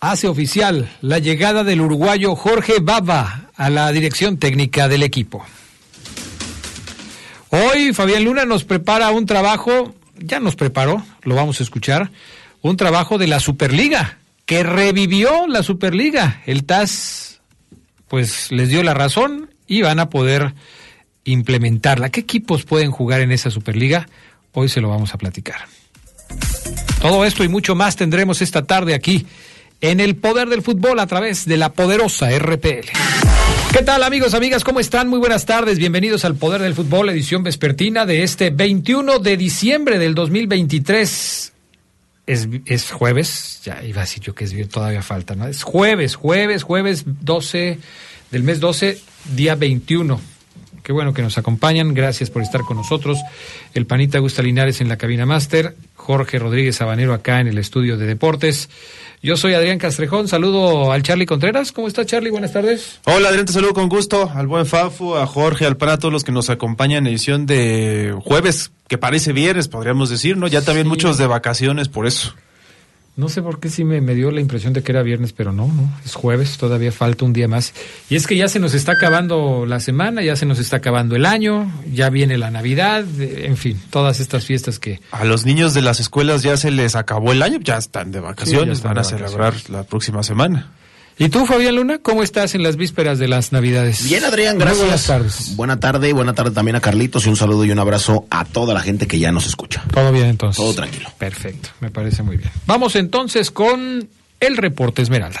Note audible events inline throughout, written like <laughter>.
Hace oficial la llegada del uruguayo Jorge Baba a la dirección técnica del equipo. Hoy Fabián Luna nos prepara un trabajo, ya nos preparó, lo vamos a escuchar, un trabajo de la Superliga, que revivió la Superliga. El TAS, pues les dio la razón y van a poder implementarla. ¿Qué equipos pueden jugar en esa Superliga? Hoy se lo vamos a platicar. Todo esto y mucho más tendremos esta tarde aquí en el Poder del Fútbol a través de la poderosa RPL. ¿Qué tal amigos, amigas? ¿Cómo están? Muy buenas tardes. Bienvenidos al Poder del Fútbol, edición vespertina de este 21 de diciembre del 2023. Es, es jueves, ya iba a decir yo que es todavía falta, ¿no? Es jueves, jueves, jueves 12 del mes 12, día 21. Qué bueno que nos acompañan. Gracias por estar con nosotros. El panita Gusta Linares en la cabina máster. Jorge Rodríguez Sabanero acá en el estudio de deportes. Yo soy Adrián Castrejón. Saludo al Charlie Contreras. ¿Cómo está Charlie? Buenas tardes. Hola Adrián, te saludo con gusto. Al buen Fafu, a Jorge, al todos los que nos acompañan en edición de jueves, que parece viernes, podríamos decir, ¿no? Ya también Sí. muchos de vacaciones por eso. No sé por qué sí me, me dio la impresión de que era viernes, pero no, no, es jueves, todavía falta un día más. Y es que ya se nos está acabando la semana, ya se nos está acabando el año, ya viene la Navidad, eh, en fin, todas estas fiestas que... A los niños de las escuelas ya se les acabó el año, ya están de vacaciones, Sí, ya están van a celebrar la próxima semana. ¿Y tú, Fabián Luna, cómo estás en las vísperas de las Navidades? Bien, Adrián, Muy gracias. buenas tardes. Buena tarde y buena tarde también a Carlitos y un saludo y un abrazo a toda la gente que ya nos escucha. Todo bien entonces. Todo tranquilo. Perfecto, me parece muy bien. Vamos entonces con el reporte Esmeralda.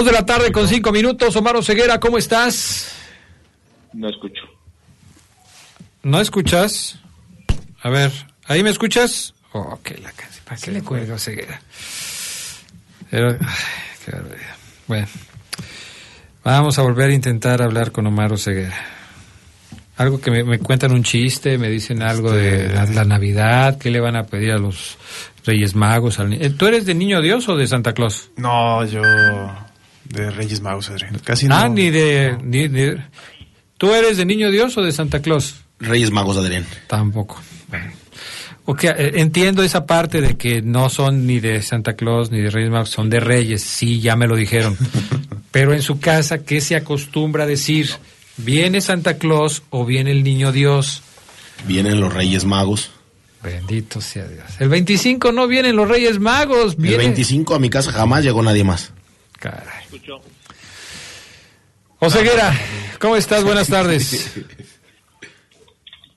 Dos de la tarde con cinco minutos. Omar Ceguera, ¿cómo estás? No escucho. ¿No escuchas? A ver, ¿ahí me escuchas? Oh, qué la canción. ¿Para qué le cuelgo a Ceguera? Pero, ay, qué barbaridad. Bueno, vamos a volver a intentar hablar con Omar Ceguera. Algo que me, me cuentan un chiste, me dicen algo de la, la Navidad, ¿qué le van a pedir a los Reyes Magos? Al ¿Tú eres de Niño Dios o de Santa Claus? No, yo de Reyes Magos, Adrián. Casi no. Ah, ni de, ni de- ¿Tú eres de Niño Dios o de Santa Claus? Reyes Magos, Adrián. Tampoco. Bueno. Ok, eh, entiendo esa parte de que no son ni de Santa Claus ni de Reyes Magos, son de Reyes, sí, ya me lo dijeron. <laughs> Pero en su casa, ¿qué se acostumbra a decir? ¿Viene Santa Claus o viene el Niño Dios? Vienen los Reyes Magos. Bendito sea Dios. El 25 no vienen los Reyes Magos, El viene... 25 a mi casa jamás llegó nadie más. Caray. Oseguera, ¿cómo estás? Buenas <laughs> tardes.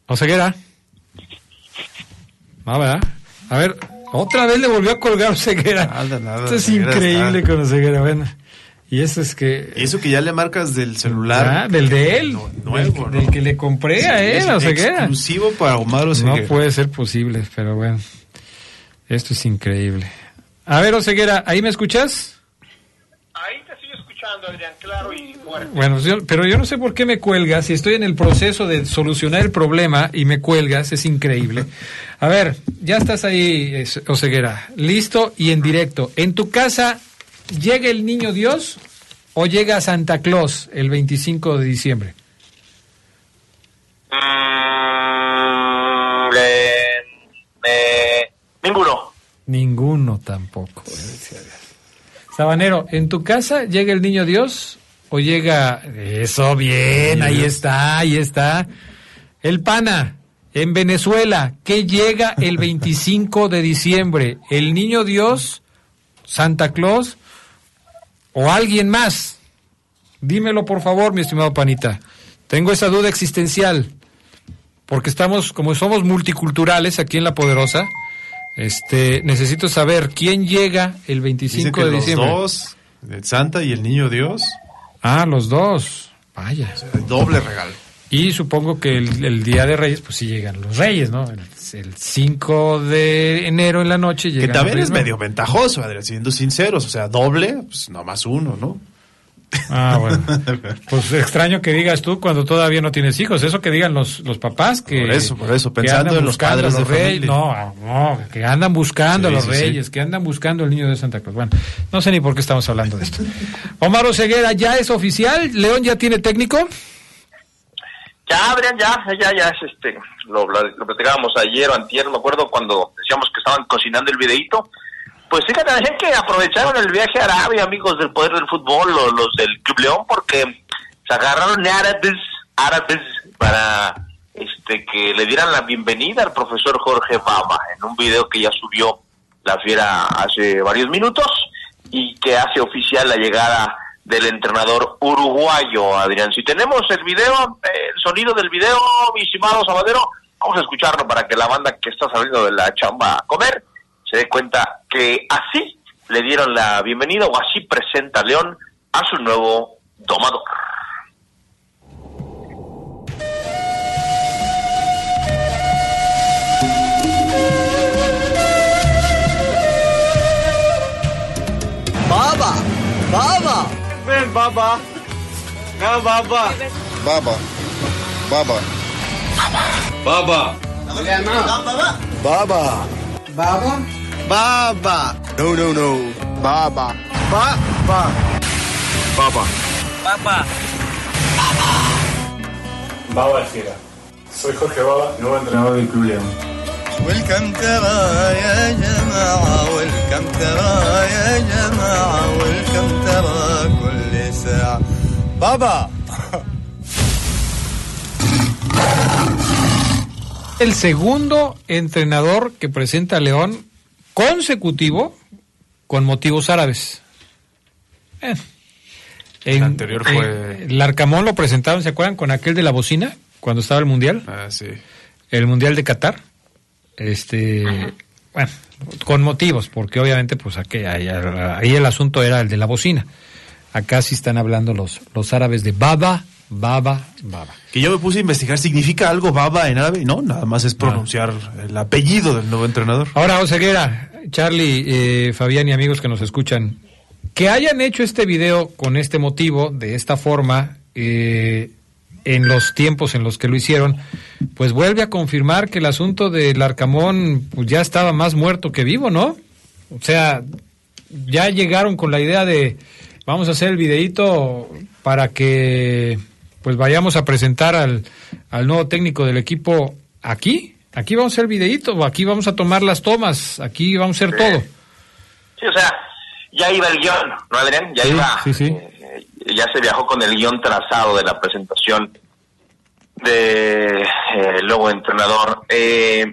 Oseguera. No, ¿verdad? A ver, Otra vez le volvió a colgar Oseguera. Nada, nada, Esto es Oseguera increíble está- con Oseguera, bueno. Y eso es que... Y eso que ya le marcas del celular. Ah, del de él. Nuevo, del, que le compré a él, Oseguera. exclusivo para Omar Oseguera. No puede ser posible, pero bueno. Esto es increíble. A ver, Oseguera, ¿ahí me escuchas? Escuchando, Adrián, claro y fuerte. Bueno, yo- pero yo no sé por qué me cuelgas. Si estoy en el proceso de solucionar el problema y me cuelgas, es increíble. A ver, ya estás ahí, Oseguera. Listo y en directo. ¿En tu casa llega el niño Dios o llega Santa Claus el 25 de diciembre? Mm, eh, eh, ninguno. Ninguno tampoco. Sabanero, ¿en tu casa llega el niño Dios o llega... Eso, bien, ahí está, ahí está. El pana, en Venezuela, ¿qué llega el 25 de diciembre? ¿El niño Dios, Santa Claus o alguien más? Dímelo por favor, mi estimado panita. Tengo esa duda existencial, porque estamos, como somos multiculturales aquí en La Poderosa, este, necesito saber quién llega el Dice 25 que de los diciembre. dos, el Santa y el Niño Dios, Ah, los dos. Vaya. el doble regalo. Y supongo que el, el día de Reyes, pues sí llegan los Reyes, ¿no? El, el 5 de enero en la noche Que llegan los también Reyes es medio ventajoso, Adrián, siendo sinceros. O sea, doble, pues no más uno, ¿no? Ah, bueno. <laughs> Pues extraño que digas tú cuando todavía no tienes hijos. Eso que digan los, los papás que. Por eso, por eso, pensando en los padres los de reyes. familia. No, no, que andan buscando Sí, a los sí, sí. reyes, que andan buscando al niño de Santa Cruz. Bueno, no sé ni por qué estamos hablando de esto. <laughs> Omar Oseguera, ¿ya es oficial? ¿León ya tiene técnico? Ya, Adrián, ya, ya, ya es este, lo, lo, lo platicábamos ayer o antier, me acuerdo cuando decíamos que estaban cocinando el videíto. Pues fíjate, Adrián, que aprovecharon el viaje a Arabia, amigos del Poder del Fútbol, los, los del Club León, porque se agarraron árabes, árabes para este que le dieran la bienvenida al profesor Jorge Baba en un video que ya subió la fiera hace varios minutos y que hace oficial la llegada del entrenador uruguayo, Adrián. Si tenemos el video, el sonido del video, mi estimado Sabadero, vamos a escucharlo para que la banda que está saliendo de la chamba a comer se dé cuenta que así le dieron la bienvenida o así presenta León a su nuevo domador. Baba, baba. Baba. Baba. Baba. Baba. Baba. Baba. No, no, no. Baba. Baba. Baba. Baba Alfiera. Soy Jorge Baba, nuevo entrenador del Club León. والكم ترى يا جماعة والكم ترى يا جماعة والكم ترى كل ساعة بابا El segundo entrenador que presenta a León consecutivo con motivos árabes. Eh. El anterior fue- el Arcamón lo presentaron, ¿se acuerdan? Con aquel de la bocina, cuando estaba el Mundial. Ah, sí. el Mundial de Qatar. Este, bueno, con motivos, porque obviamente pues aquí, ahí, ahí el asunto era el de la bocina. Acá sí están hablando los, los árabes de baba, baba, baba. Que yo me puse a investigar, ¿significa algo baba en árabe? No, nada más es pronunciar el apellido del nuevo entrenador. Ahora, Oseguera, Charlie, eh, Fabián y amigos que nos escuchan, que hayan hecho este video con este motivo, de esta forma, eh, en los tiempos en los que lo hicieron, pues vuelve a confirmar que el asunto del Arcamón pues, ya estaba más muerto que vivo, ¿no? O sea, ya llegaron con la idea de vamos a hacer el videíto para que pues vayamos a presentar al, al nuevo técnico del equipo aquí. Aquí vamos a hacer videíto, aquí vamos a tomar las tomas, aquí vamos a hacer todo. Sí, o sea, ya iba el guion, ¿no, Adrián? Ya Sí, iba. sí, sí. eh, ya se viajó con el guion trazado de la presentación de eh, el nuevo entrenador. Eh,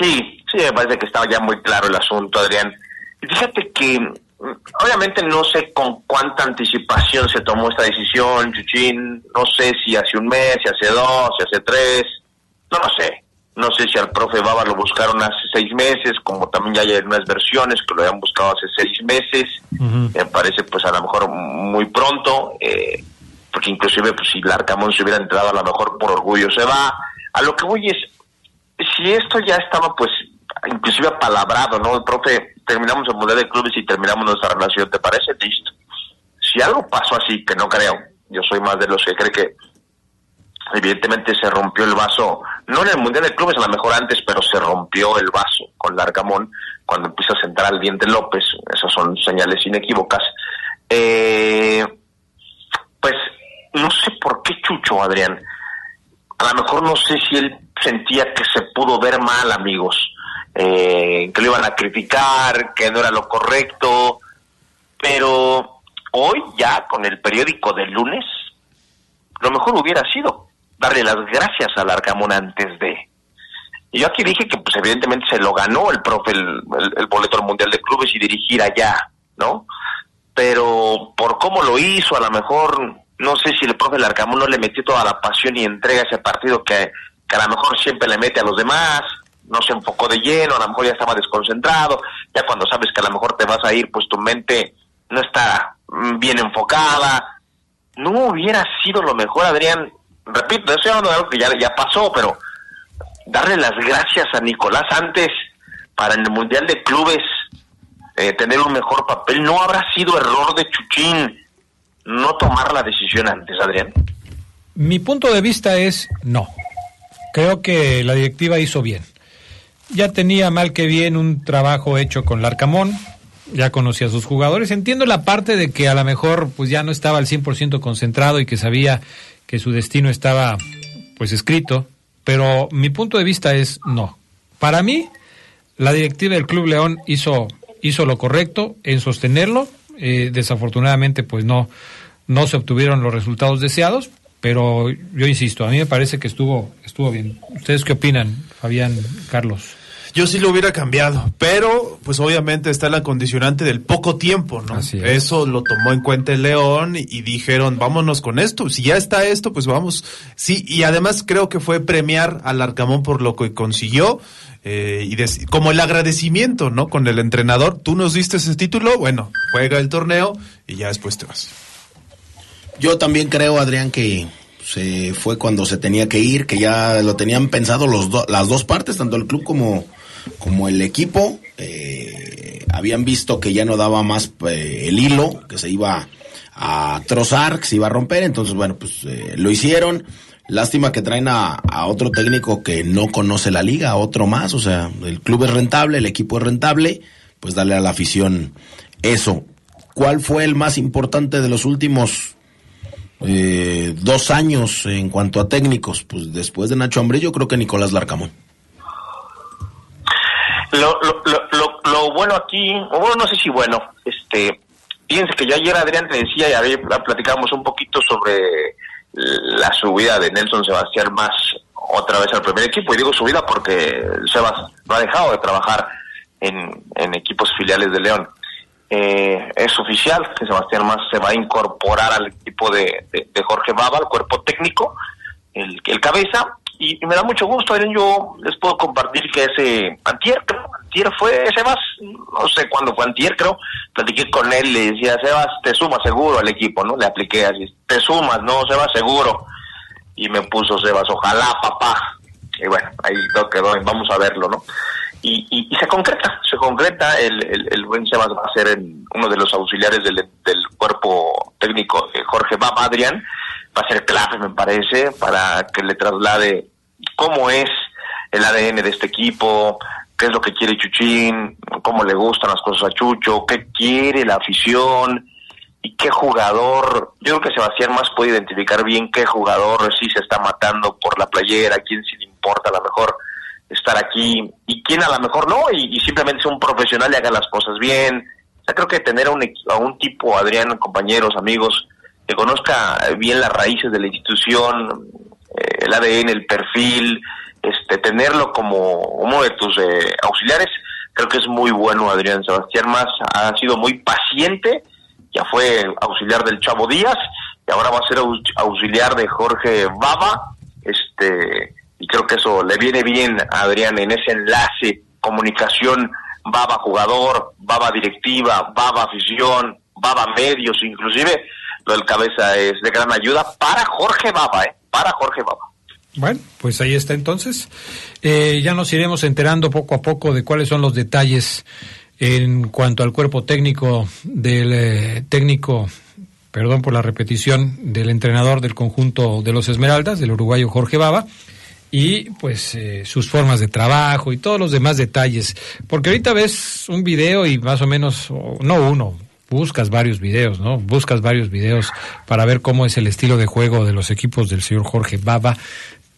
sí, sí, me parece que estaba ya muy claro el asunto, Adrián. Y fíjate que, mm, obviamente, no sé con cuánta anticipación se tomó esta decisión, Chuchín. No sé si hace un mes, si hace dos, si hace tres. No lo sé. No sé si al profe Baba lo buscaron hace seis meses, como también ya hay unas versiones que lo habían buscado hace seis meses. Me parece pues a lo mejor muy pronto, eh, porque inclusive pues si Larcamón se hubiera entrado a lo mejor por orgullo se va. A lo que voy es, si esto ya estaba pues inclusive apalabrado, ¿no? El profe, terminamos el Mundial de Clubes y terminamos nuestra relación, ¿te parece? Listo. Si algo pasó así, que no creo, yo soy más de los que cree que evidentemente se rompió el vaso, no en el Mundial de Clubes, a lo mejor antes, pero se rompió el vaso con Largamón cuando empieza a sentar al diente López, esas son señales inequívocas. Eh, pues no sé por qué Chucho, Adrián, a lo mejor no sé si él sentía que se pudo ver mal, amigos, eh, que lo iban a criticar, que no era lo correcto, pero hoy ya con el periódico del lunes, lo mejor hubiera sido darle las gracias al Arcamón antes de. Y yo aquí dije que pues evidentemente se lo ganó el profe el, boleto al Mundial de Clubes y dirigir allá, ¿no? Pero por cómo lo hizo, a lo mejor, no sé si el profe Larcamón no le metió toda la pasión y entrega a ese partido que, que a lo mejor siempre le mete a los demás, no se enfocó de lleno, a lo mejor ya estaba desconcentrado, ya cuando sabes que a lo mejor te vas a ir, pues tu mente no está mm, bien enfocada. No hubiera sido lo mejor, Adrián, repito, algo que ya, ya pasó, pero darle las gracias a Nicolás antes para en el Mundial de Clubes eh, tener un mejor papel, ¿no habrá sido error de Chuchín no tomar la decisión antes, Adrián? Mi punto de vista es no. Creo que la directiva hizo bien. Ya tenía mal que bien un trabajo hecho con Larcamón, ya conocía a sus jugadores. Entiendo la parte de que a lo mejor pues ya no estaba al 100% concentrado y que sabía que su destino estaba pues escrito, pero mi punto de vista es no. Para mí, la directiva del Club León hizo, hizo lo correcto en sostenerlo. Eh, desafortunadamente, pues no, no se obtuvieron los resultados deseados, pero yo insisto, a mí me parece que estuvo, estuvo bien. ¿Ustedes qué opinan, Fabián, Carlos? Yo sí lo hubiera cambiado, pero pues obviamente está la condicionante del poco tiempo, ¿no? Eso lo tomó en cuenta el León y, dijeron, vámonos con esto. Si ya está esto, pues vamos. Sí, y además creo que fue premiar al Arcamón por lo que consiguió. Eh, y como el agradecimiento, ¿no? Con el entrenador, tú nos diste ese título, bueno, juega el torneo y ya después te vas. Yo también creo, Adrián, que se fue cuando se tenía que ir, que ya lo tenían pensado los las dos partes, tanto el club como, como el equipo eh, habían visto que ya no daba más eh, el hilo, que se iba a trozar, que se iba a romper, entonces bueno, pues eh, lo hicieron. Lástima que traen a, otro técnico que no conoce la liga, otro más, o sea, el club es rentable, el equipo es rentable, pues darle a la afición eso. ¿Cuál fue el más importante de los últimos dos años en cuanto a técnicos? Pues después de Nacho Ambrillo, creo que Nicolás Larcamón. Lo, lo, lo, lo, bueno aquí, bueno, no sé si bueno, este, fíjense que yo ayer Adrián te decía y ayer platicábamos un poquito sobre la subida de Nelson Sebastián más otra vez al primer equipo, y digo subida porque Sebas no ha dejado de trabajar en, en equipos filiales de León. Eh, es oficial que Sebastián Más se va a incorporar al equipo de, de, Jorge Baba, al cuerpo técnico, el, el cabeza, y, me da mucho gusto, yo les puedo compartir que ese antier, creo, antier fue Sebas, no sé cuándo fue antier, creo, platiqué con él, le decía, Sebas, te sumas seguro al equipo, ¿no? Le apliqué así, te sumas, ¿no? Sebas, seguro. Y me puso Sebas, ojalá, papá. Y bueno, ahí lo quedó, vamos a verlo, ¿no? Y, y, se concreta, se concreta, el, el, buen Sebas va a ser uno de los auxiliares del, del cuerpo técnico de Jorge Baba, Adrián, va a ser clave, me parece, para que le traslade cómo es el ADN de este equipo, qué es lo que quiere Chuchín, cómo le gustan las cosas a Chucho, qué quiere la afición y qué jugador. Yo creo que Sebastián más puede identificar bien qué jugador sí se está matando por la playera, quién sí le importa a lo mejor estar aquí y quién a lo mejor no, y, simplemente es un profesional y haga las cosas bien. O sea, creo que tener a un, a un tipo, Adrián, compañeros, amigos, que conozca bien las raíces de la institución, eh, el ADN, el perfil, este, tenerlo como uno de tus eh, auxiliares, creo que es muy bueno Adrián Sebastián Más, ha sido muy paciente, ya fue auxiliar del Chavo Díaz y ahora va a ser auxiliar de Jorge Baba, este y creo que eso le viene bien a Adrián en ese enlace, comunicación, baba jugador, baba directiva, baba afición, baba medios, inclusive del cabeza es de gran ayuda para Jorge Baba, ¿eh? Para Jorge Baba. Bueno, pues ahí está entonces. Eh, ya nos iremos enterando poco a poco de cuáles son los detalles en cuanto al cuerpo técnico del eh, técnico, perdón por la repetición, del entrenador del conjunto de los Esmeraldas, del uruguayo Jorge Baba, y pues eh, sus formas de trabajo y todos los demás detalles. Porque ahorita ves un video y más o menos, no uno, buscas varios videos, ¿no? Buscas varios videos para ver cómo es el estilo de juego de los equipos del señor Jorge Baba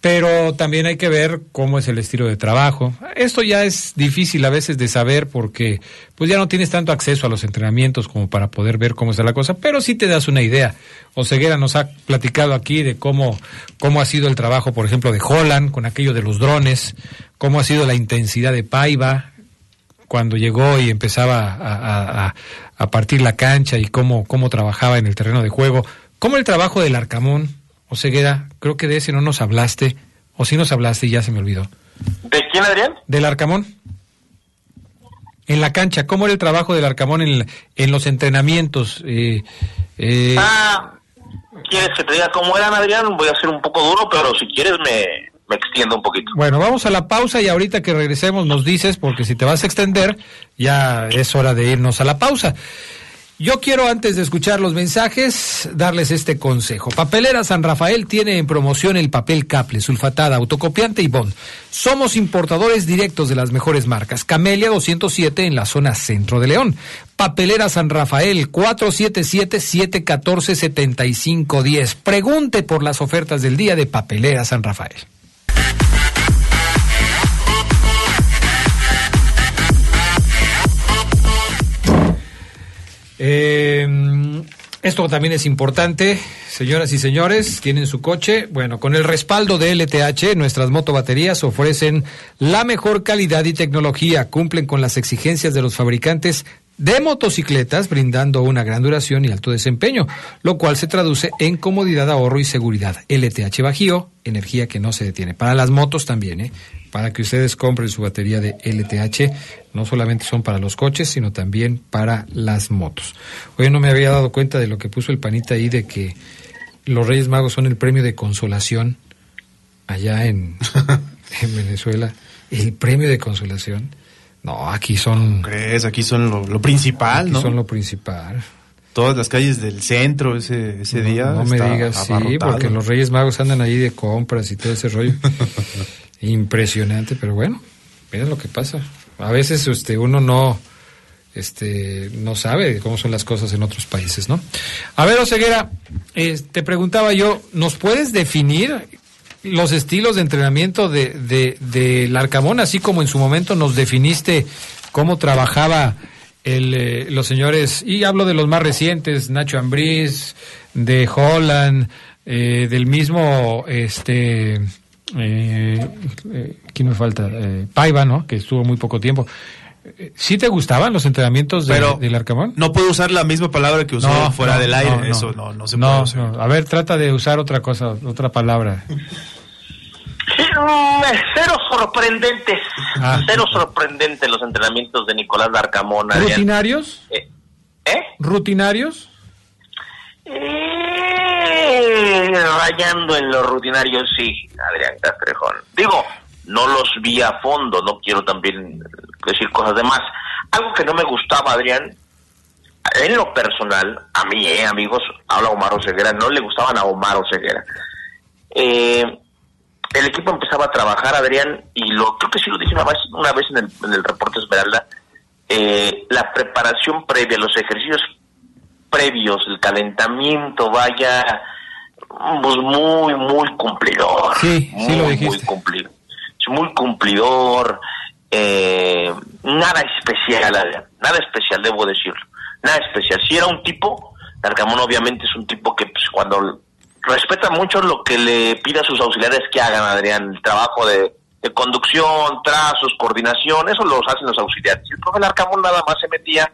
pero también hay que ver cómo es el estilo de trabajo. Esto ya es difícil a veces de saber porque pues ya no tienes tanto acceso a los entrenamientos como para poder ver cómo está la cosa, pero sí te das una idea. Oseguera nos ha platicado aquí de cómo, cómo ha sido el trabajo, por ejemplo, de Holland con aquello de los drones, cómo ha sido la intensidad de Paiva cuando llegó y empezaba a, a partir la cancha y cómo, cómo trabajaba en el terreno de juego, cómo el trabajo del Arcamón Oseguera, creo que de ese no nos hablaste, o sí nos hablaste y ya se me olvidó. ¿De quién, Adrián? Del Arcamón. En la cancha, ¿cómo era el trabajo del Arcamón en, en los entrenamientos? Eh, eh... Ah, ¿quieres que te diga cómo eran, Adrián? Voy a ser un poco duro, pero si quieres me, me extiendo un poquito. Bueno, vamos a la pausa y ahorita que regresemos nos dices, porque si te vas a extender, ya es hora de irnos a la pausa. Yo quiero, antes de escuchar los mensajes, darles este consejo. Papelera San Rafael tiene en promoción el papel Caple, sulfatada, autocopiante y bond. Somos importadores directos de las mejores marcas. Camelia 207 en la zona centro de León. Papelera San Rafael 477-714-7510. Pregunte por las ofertas del día de Papelera San Rafael. Eh, esto también es importante, señoras y señores, tienen su coche. Bueno, con el respaldo de LTH, nuestras motobaterías ofrecen la mejor calidad y tecnología, cumplen con las exigencias de los fabricantes de motocicletas, brindando una gran duración y alto desempeño, lo cual se traduce en comodidad, ahorro y seguridad. LTH Bajío, energía que no se detiene. Para las motos también, ¿eh? Para que ustedes compren su batería de LTH. No solamente son para los coches, sino también para las motos. Hoy no me había dado cuenta de lo que puso el panita ahí de que los Reyes Magos son el premio de consolación allá en, <laughs> en Venezuela. El premio de consolación. No, aquí son... ¿Crees? Aquí son lo, principal, aquí son lo principal. Todas las calles del centro ese, ese día. No me digas, sí, porque los Reyes Magos andan ahí de compras y todo ese rollo. <laughs> Impresionante, pero bueno, mira lo que pasa. A veces este, uno no, este, no sabe cómo son las cosas en otros países, ¿no? A ver, Oseguera, eh, te preguntaba yo, ¿nos puedes definir los estilos de entrenamiento de, de, del Arcamón, así como en su momento nos definiste cómo trabajaba el, eh, los señores, y hablo de los más recientes, Nacho Ambriz, de Holland, eh, del mismo, este, eh, eh, ¿quién me falta? Eh, Paiva, ¿no? Que estuvo muy poco tiempo. Eh, ¿Sí te gustaban los entrenamientos de, del Arcamón? No puedo usar la misma palabra que usó fuera del aire. Eso no, no se puede A ver, trata de usar otra cosa, otra palabra. Cero sorprendentes. Ah. Cero sorprendentes los entrenamientos de Nicolás Arcamón. ¿Rutinarios? ¿Eh? ¿Rutinarios? Eh, rayando en lo rutinario, sí, Adrián Castrejón. Digo, no los vi a fondo, no quiero también decir cosas de más. Algo que no me gustaba, Adrián, en lo personal, a mí, eh, amigos, habla Omar Oseguera, no le gustaban a Omar Oseguera. Eh, el equipo empezaba a trabajar, Adrián, y lo creo que sí lo dije una vez, una vez en, el, reporte Esmeralda, eh, la preparación previa, los ejercicios previos, el calentamiento, vaya, pues muy, muy cumplidor. Sí, muy, lo dijiste. Muy cumplidor. Muy cumplidor, eh, nada especial, nada especial, debo decirlo. Nada especial. Si era un tipo, Arcamón obviamente es un tipo que pues, cuando respeta mucho lo que le pide a sus auxiliares que hagan, Adrián, el trabajo de, conducción, trazos, coordinación, eso los hacen los auxiliares. Y el profe Arcamón nada más se metía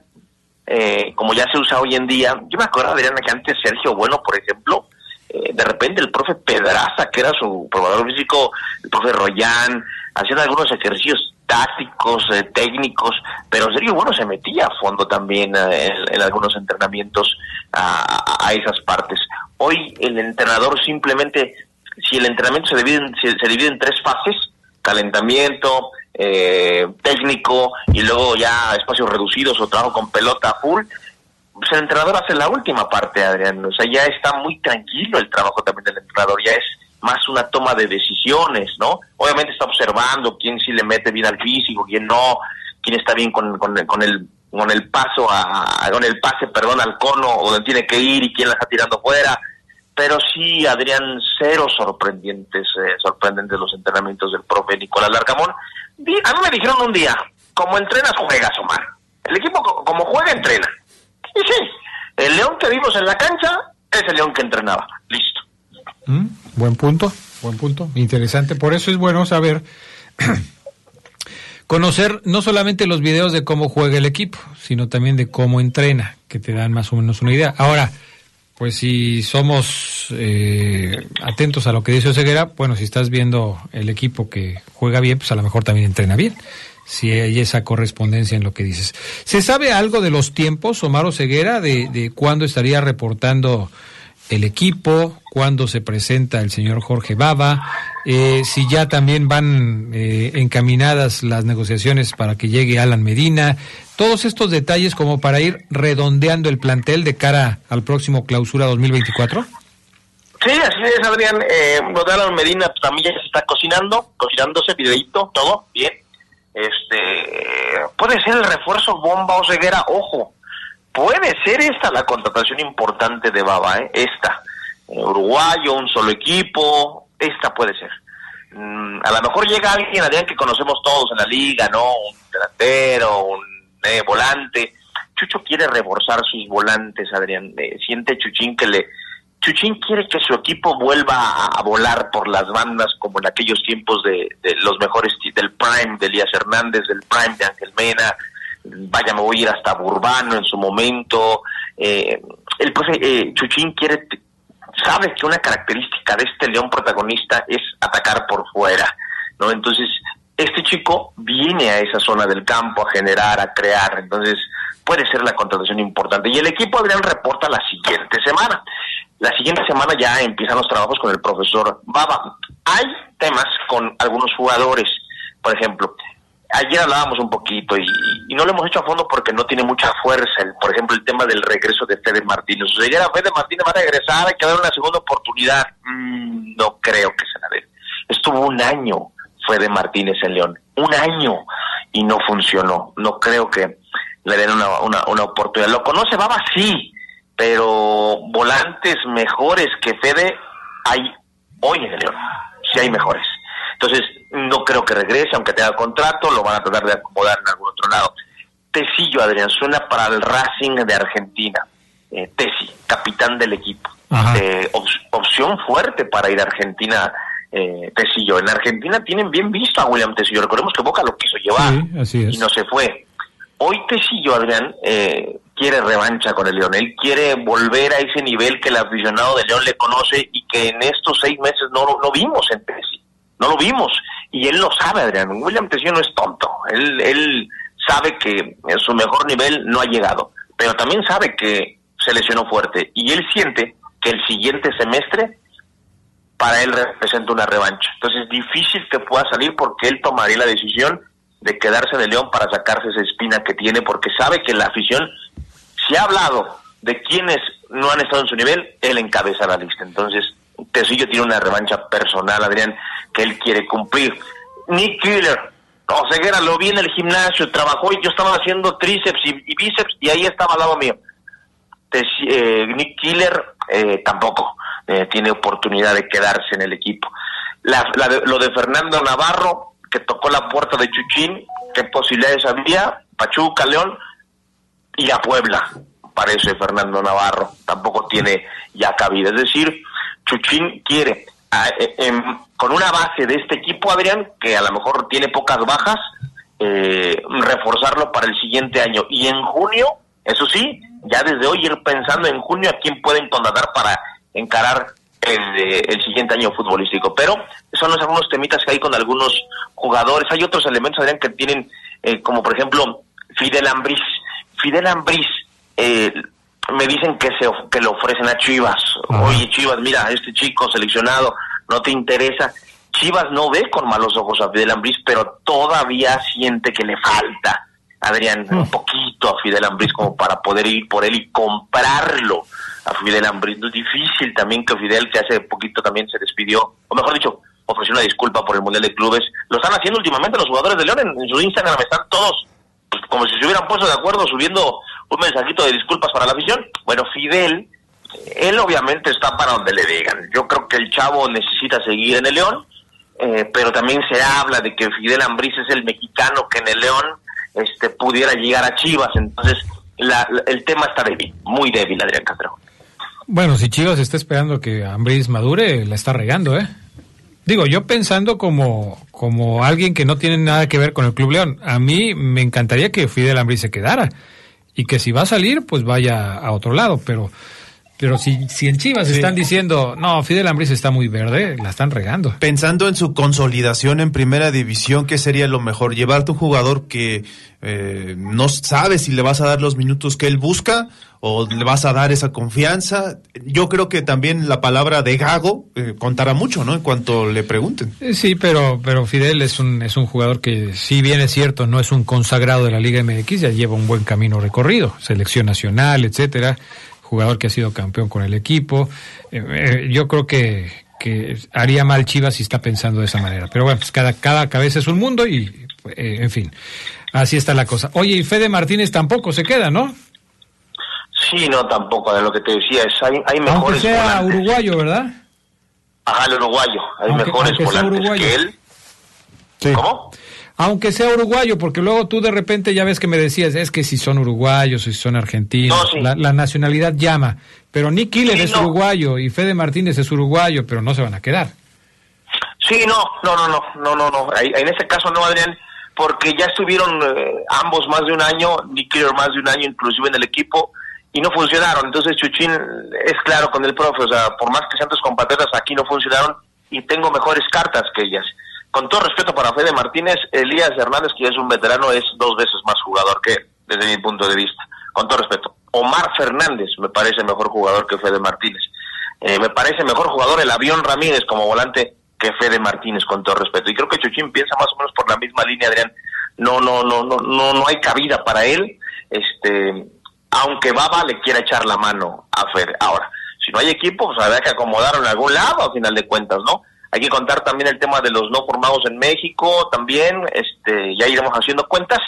eh, como ya se usa hoy en día. Yo me acuerdo, Adriana, que antes Sergio Bueno, por ejemplo, eh, de repente el profe Pedraza, que era su probador físico, el profe Royán, hacían algunos ejercicios tácticos, eh, técnicos, pero Sergio Bueno se metía a fondo también eh, en, algunos entrenamientos a, esas partes. Hoy el entrenador simplemente, si el entrenamiento se divide, se, divide en tres fases, calentamiento, eh, técnico y luego ya espacios reducidos o trabajo con pelota full, pues el entrenador hace la última parte, Adrián. O sea, ya está muy tranquilo el trabajo también del entrenador, ya es más una toma de decisiones, ¿no? Obviamente está observando quién sí le mete bien al físico, quién no, quién está bien con, con, con el con el paso a, con el pase, perdón, al cono o donde tiene que ir y quién la está tirando fuera. Pero sí, Adrián, cero sorprendentes, eh, sorprendentes los entrenamientos del profe Nicolás Larcamón. A mí me dijeron un día, como entrenas, juegas, Omar. El equipo como juega, entrena. Y sí, el león que vimos en la cancha es el león que entrenaba. Listo. Mm, buen punto, buen punto, interesante. Por eso es bueno saber, <clears throat> conocer no solamente los videos de cómo juega el equipo, sino también de cómo entrena, que te dan más o menos una idea. Ahora, pues si somos eh, atentos a lo que dice Oseguera, bueno, si estás viendo el equipo que juega bien, pues a lo mejor también entrena bien. Si hay esa correspondencia en lo que dices. ¿Se sabe algo de los tiempos, Omar Oseguera, de, de cuándo estaría reportando el equipo, cuándo se presenta el señor Jorge Baba, eh, si ya también van eh, encaminadas las negociaciones para que llegue Alan Medina, todos estos detalles como para ir redondeando el plantel de cara al próximo clausura 2024. Sí, así es, Adrián. Eh, Alan Medina también ya se está cocinando, cocinándose, videito, todo bien. Este, puede ser el refuerzo bomba o ceguera, ojo, puede ser esta la contratación importante de Baba, ¿eh? esta. Uruguayo, un solo equipo, esta puede ser. Mm, a lo mejor llega alguien, Adrián, que conocemos todos en la liga, ¿no? Un delantero, un eh, volante. Chucho quiere reforzar sus volantes, Adrián. Eh, siente Chuchín que le... Chuchín quiere que su equipo vuelva a, volar por las bandas como en aquellos tiempos de, de los mejores del Prime de Elías Hernández, del Prime de Ángel Mena, vaya, me voy a ir hasta Burbano en su momento. Eh, el profe eh, Chuchín quiere, sabe que una característica de este león protagonista es atacar por fuera, ¿no? Entonces, este chico viene a esa zona del campo a generar, a crear, entonces puede ser la contratación importante. Y el equipo, Adrián, reporta la siguiente semana. La siguiente semana ya empiezan los trabajos con el profesor Baba. Hay temas con algunos jugadores, por ejemplo, ayer hablábamos un poquito y, no lo hemos hecho a fondo porque no tiene mucha fuerza, el, por ejemplo, el tema del regreso de Fede Martínez. O sea, Fede Martínez va a regresar, hay que dar una segunda oportunidad. Mm, no creo que se la dé. Estuvo un año Fede Martínez en León, un año y no funcionó. No creo que le den una, una, una oportunidad. Lo conoce Baba, sí, pero volantes mejores que Fede hay hoy en el León. Sí hay mejores. Entonces, no creo que regrese, aunque tenga contrato, lo van a tratar de acomodar en algún otro lado. Tesillo, Adrián, suena para el Racing de Argentina. Eh, Tesi, capitán del equipo. Eh, opción fuerte para ir a Argentina, eh, Tesillo. En Argentina tienen bien visto a William Tesillo. Recordemos que Boca lo quiso llevar y no se fue. Hoy Tesillo, Adrián, eh, quiere revancha con el León. Él quiere volver a ese nivel que el aficionado de León le conoce y que en estos seis meses no, no vimos en Tesi. No lo vimos y él lo sabe, Adrián. William Tessio no es tonto. Él, él sabe que su mejor nivel no ha llegado, pero también sabe que se lesionó fuerte y él siente que el siguiente semestre para él representa una revancha. Entonces es difícil que pueda salir porque él tomaría la decisión de quedarse de León para sacarse esa espina que tiene porque sabe que la afición, si ha hablado de quienes no han estado en su nivel, él encabeza la lista. Entonces, Tecillo tiene una revancha personal, Adrián, que él quiere cumplir. Nick Killer, o Ceguera, lo vi en el gimnasio, trabajó y yo estaba haciendo tríceps y, bíceps y ahí estaba al lado mío. Eh, Nick Killer eh, tampoco eh, tiene oportunidad de quedarse en el equipo. lo de Fernando Navarro, que tocó la puerta de Chuchín, qué posibilidades había, Pachuca, León y a Puebla, parece Fernando Navarro, tampoco tiene ya cabida. Es decir, Chuchín quiere, eh, con una base de este equipo, Adrián, que a lo mejor tiene pocas bajas, eh, reforzarlo para el siguiente año. Y en junio, eso sí, ya desde hoy ir pensando en junio a quién pueden contratar para encarar el, el, siguiente año futbolístico. Pero son los algunos temitas que hay con algunos jugadores. Hay otros elementos, Adrián, que tienen, eh, como por ejemplo, Fidel Ambriz. Fidel Ambriz, eh, me dicen que se que le ofrecen a Chivas. Oye, Chivas, mira, este chico seleccionado, no te interesa. Chivas no ve con malos ojos a Fidel Ambriz, pero todavía siente que le falta, Adrián, un poquito a Fidel Ambriz como para poder ir por él y comprarlo a Fidel Ambriz. Es difícil también que Fidel, que hace poquito también se despidió, o mejor dicho, ofreció una disculpa por el Mundial de Clubes. Lo están haciendo últimamente los jugadores de León en, su Instagram, están todos pues, como si se hubieran puesto de acuerdo subiendo un mensajito de disculpas para la afición. Bueno, Fidel, él obviamente está para donde le digan. Yo creo que el chavo necesita seguir en el León, eh, pero también se habla de que Fidel Ambriz es el mexicano que en el León este pudiera llegar a Chivas. Entonces, el tema está débil, muy débil, Adrián Castro. Bueno, si Chivas está esperando que Ambriz madure, la está regando, ¿eh? Digo, yo pensando como, como alguien que no tiene nada que ver con el Club León, a mí me encantaría que Fidel Ambriz se quedara y que si va a salir, pues vaya a otro lado, pero pero si, si en Chivas están diciendo, no, Fidel Ambriz está muy verde, la están regando. Pensando en su consolidación en primera división, ¿qué sería lo mejor? ¿Llevarte un jugador que eh, no sabe si le vas a dar los minutos que él busca o le vas a dar esa confianza? Yo creo que también la palabra de Gago eh, contará mucho, ¿no? En cuanto le pregunten. Eh, sí, pero, pero Fidel es un, es un jugador que, si bien es cierto, no es un consagrado de la Liga MX, ya lleva un buen camino recorrido, selección nacional, etcétera jugador que ha sido campeón con el equipo. Eh, eh, yo creo que, que, haría mal Chivas si está pensando de esa manera. Pero bueno, pues cada, cada cabeza es un mundo y, eh, en fin, así está la cosa. Oye, y Fede Martínez tampoco se queda, ¿no? Sí, no, tampoco, de lo que te decía, es, hay, hay mejores Aunque sea uruguayo, ¿verdad? Ajá, el uruguayo, hay mejores volantes que él. ¿Cómo? Aunque sea uruguayo, porque luego tú de repente ya ves que me decías, es que si son uruguayos, si son argentinos, la, nacionalidad llama, pero Nick Killer es uruguayo y Fede Martínez es uruguayo, pero no se van a quedar. Sí, no, no, no, no, no, no, no, en ese caso no, Adrián, porque ya estuvieron eh, ambos más de un año, Nick Killer más de un año inclusive en el equipo, y no funcionaron, entonces Chuchín es claro con el profe, o sea, por más que sean tus compatriotas aquí no funcionaron, y tengo mejores cartas que ellas con todo respeto para Fede Martínez, Elías Hernández, que es un veterano, es dos veces más jugador que desde mi punto de vista. Con todo respeto. Omar Fernández me parece mejor jugador que Fede Martínez. Eh, me parece mejor jugador el avión Ramírez como volante que Fede Martínez, con todo respeto. Y creo que Chuchín piensa más o menos por la misma línea, Adrián. No, no, no, no, no, no hay cabida para él. Este, aunque Baba le quiera echar la mano a Fede. Ahora, si no hay equipo, pues habrá que acomodarlo en algún lado, a final de cuentas, ¿no? Hay que contar también el tema de los no formados en México, también, este, ya iremos haciendo cuentas.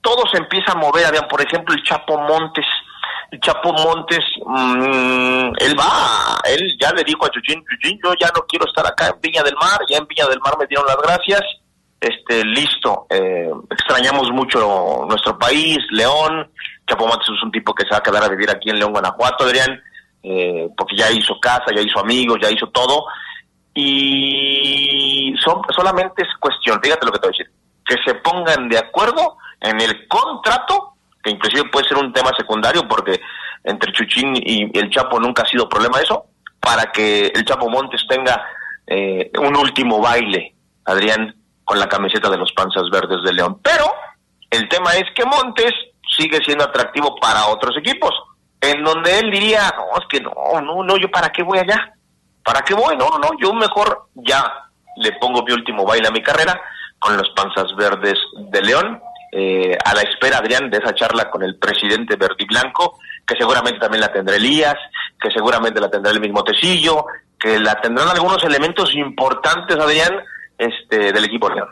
Todo se empieza a mover, habían por ejemplo, el Chapo Montes. El Chapo Montes, mmm, él va, él ya le dijo a Chuchín, Chuchín, yo ya no quiero estar acá en Viña del Mar, ya en Viña del Mar me dieron las gracias, este, listo, eh, extrañamos mucho nuestro país, León, Chapo Montes es un tipo que se va a quedar a vivir aquí en León, Guanajuato, Adrián, eh, porque ya hizo casa, ya hizo amigos, ya hizo todo, y solamente es cuestión, fíjate lo que te voy a decir, que se pongan de acuerdo en el contrato, que inclusive puede ser un tema secundario porque entre Chuchín y el Chapo nunca ha sido problema eso, para que el Chapo Montes tenga eh, un último baile, Adrián, con la camiseta de los Panzas Verdes de León. Pero el tema es que Montes sigue siendo atractivo para otros equipos, en donde él diría, no, es que no, no, no, yo para qué voy allá ¿Para qué voy? No, no, no, yo mejor ya le pongo mi último baile a mi carrera con los Panzas Verdes de León, eh, a la espera, Adrián, de esa charla con el presidente verde y blanco, que seguramente también la tendrá Elías, que seguramente la tendrá el mismo Tecillo, que la tendrán algunos elementos importantes, Adrián, este, del equipo León.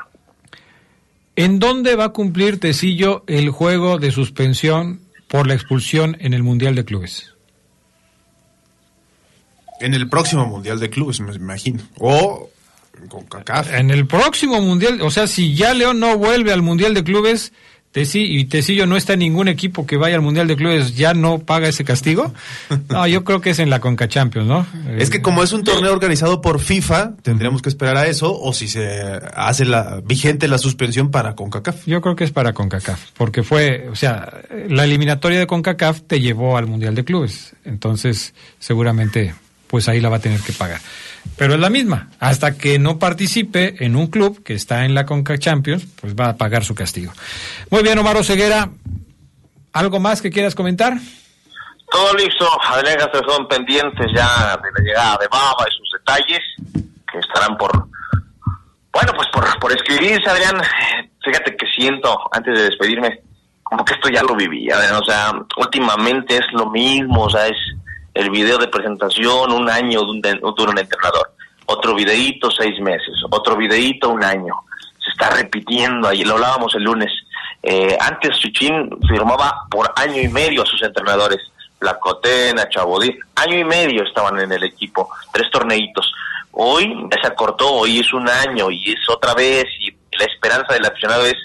¿En dónde va a cumplir Tecillo el juego de suspensión por la expulsión en el Mundial de Clubes? En el próximo Mundial de Clubes, me imagino. O con CACAF. En el próximo Mundial, o sea, si ya León no vuelve al Mundial de Clubes, y Tecillo no está en ningún equipo que vaya al Mundial de Clubes, ¿ya no paga ese castigo? No, yo creo que es en la Conca Champions, ¿no? <laughs> Es que como es un torneo organizado por FIFA, tendríamos que esperar a eso, o si se hace la vigente la suspensión para CONCACAF. Yo creo que es para CONCACAF, porque fue, o sea, la eliminatoria de CONCACAF te llevó al Mundial de Clubes, entonces seguramente pues ahí la va a tener que pagar. Pero es la misma, hasta que no participe en un club que está en la Conca Champions, pues va a pagar su castigo. Muy bien, Omar Ceguera, ¿algo más que quieras comentar? Todo listo, Adrián son pendientes ya de la llegada de Baba y sus detalles, que estarán por, bueno, pues por, por escribirse, Adrián. Fíjate que siento, antes de despedirme, como que esto ya lo vivía, o sea, últimamente es lo mismo, o sea, es el video de presentación, un año dura un entrenador, otro videíto, seis meses, otro videíto, un año. Se está repitiendo, ahí lo hablábamos el lunes. Eh, antes Chuchín firmaba por año y medio a sus entrenadores Placotena, Chabodí, año y medio estaban en el equipo, tres torneitos. Hoy se acortó, hoy es un año y es otra vez, y la esperanza del aficionado es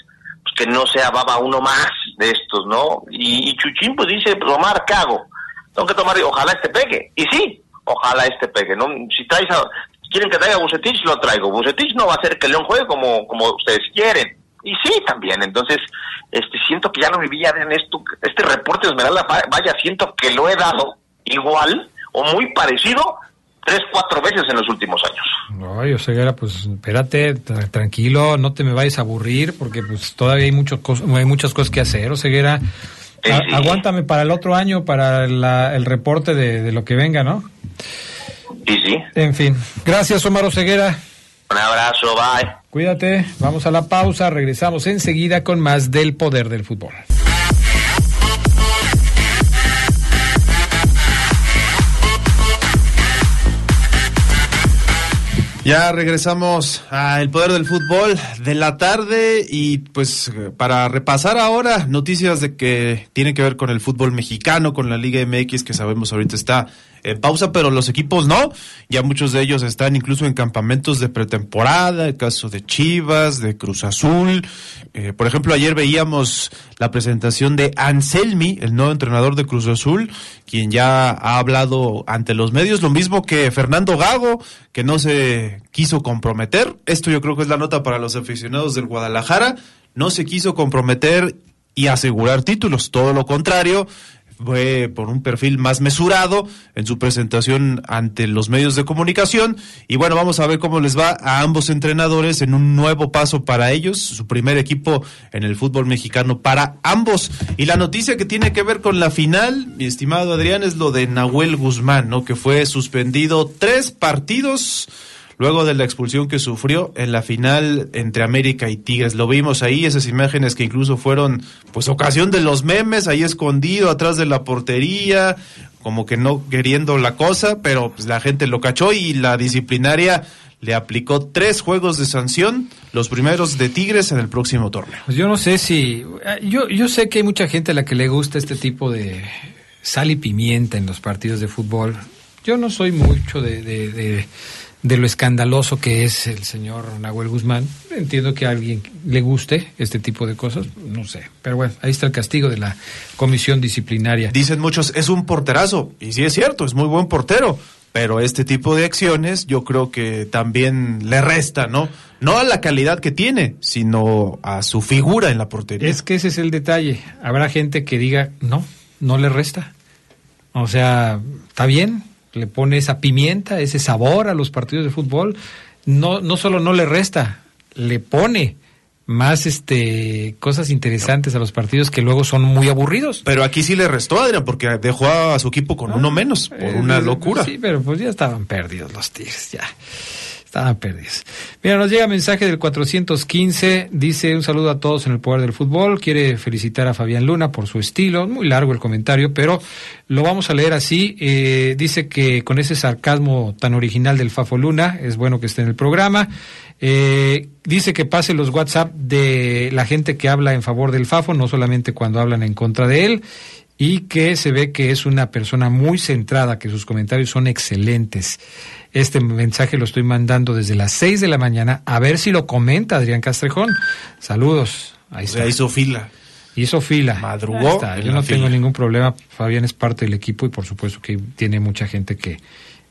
pues, que no sea baba uno más de estos, ¿no? Y, Chuchín pues dice, pues, Omar, ¿qué hago? Tengo que tomar, ojalá este pegue. Y sí, ojalá este pegue, ¿no? Si traes a, quieren que traiga Bucetich, lo traigo. Bucetich no va a hacer que León juegue como, como ustedes quieren. Y sí, también. Entonces, este siento que ya lo vivía en esto, este reporte de Esmeralda, vaya, siento que lo he dado igual o muy parecido tres, cuatro veces en los últimos años. Ay, Oseguera, pues espérate, tranquilo, no te me vayas a aburrir, porque pues todavía hay, mucho hay muchas cosas que hacer, Oseguera. Aguántame para el otro año, para el reporte de, de, lo que venga, ¿no? Sí, sí. En fin. Gracias, Omar Oseguera. Un abrazo, bye. Cuídate, vamos a la pausa, regresamos enseguida con más del poder del fútbol. Ya regresamos a El Poder del Fútbol de la tarde y pues para repasar ahora noticias de que tienen que ver con el fútbol mexicano, con la Liga MX que sabemos ahorita está en pausa, pero los equipos no. Ya muchos de ellos están incluso en campamentos de pretemporada, el caso de Chivas, de Cruz Azul. Eh, por ejemplo, ayer veíamos la presentación de Anselmi, el nuevo entrenador de Cruz Azul, quien ya ha hablado ante los medios, lo mismo que Fernando Gago, que no se quiso comprometer. Esto yo creo que es la nota para los aficionados del Guadalajara. No se quiso comprometer y asegurar títulos, todo lo contrario, fue por un perfil más mesurado en su presentación ante los medios de comunicación. Y bueno, vamos a ver cómo les va a ambos entrenadores en un nuevo paso para ellos, su primer equipo en el fútbol mexicano para ambos. Y la noticia que tiene que ver con la final, mi estimado Adrián, es lo de Nahuel Guzmán, ¿no? Que fue suspendido tres partidos luego de la expulsión que sufrió en la final entre América y Tigres. Lo vimos ahí, esas imágenes que incluso fueron pues ocasión de los memes, ahí escondido atrás de la portería, como que no queriendo la cosa, pero pues la gente lo cachó y la disciplinaria le aplicó tres juegos de sanción, los primeros de Tigres en el próximo torneo. Pues yo no sé si, yo, yo sé que hay mucha gente a la que le gusta este tipo de sal y pimienta en los partidos de fútbol. Yo no soy mucho de de lo escandaloso que es el señor Nahuel Guzmán. Entiendo que a alguien le guste este tipo de cosas, no sé. Pero bueno, ahí está el castigo de la comisión disciplinaria. Dicen muchos, es un porterazo. Y sí es cierto, es muy buen portero. Pero este tipo de acciones yo creo que también le resta, ¿no? No a la calidad que tiene, sino a su figura en la portería. Es que ese es el detalle. Habrá gente que diga, no, no le resta. O sea, está bien, le pone esa pimienta, ese sabor a los partidos de fútbol, no, no solo no le resta, le pone más este cosas interesantes a los partidos que luego son muy aburridos. Pero aquí sí le restó Adrián porque dejó a su equipo con uno menos por eh, una locura. Sí, pero pues ya estaban perdidos los Tigres, ya. Estaban perdidos. Mira, nos llega mensaje del 415, dice un saludo a todos en el poder del fútbol, quiere felicitar a Fabián Luna por su estilo, muy largo el comentario, pero lo vamos a leer así, eh, dice que con ese sarcasmo tan original del Fafo Luna, es bueno que esté en el programa, eh, dice que pase los WhatsApp de la gente que habla en favor del Fafo, no solamente cuando hablan en contra de él, y que se ve que es una persona muy centrada, que sus comentarios son excelentes. Este mensaje lo estoy mandando desde las 6 de la mañana, a ver si lo comenta Adrián Castrejón. Saludos. Ahí está. hizo fila. Hizo fila. Madrugó. Yo no tengo ningún problema. Fabián es parte del equipo y por supuesto que tiene mucha gente que,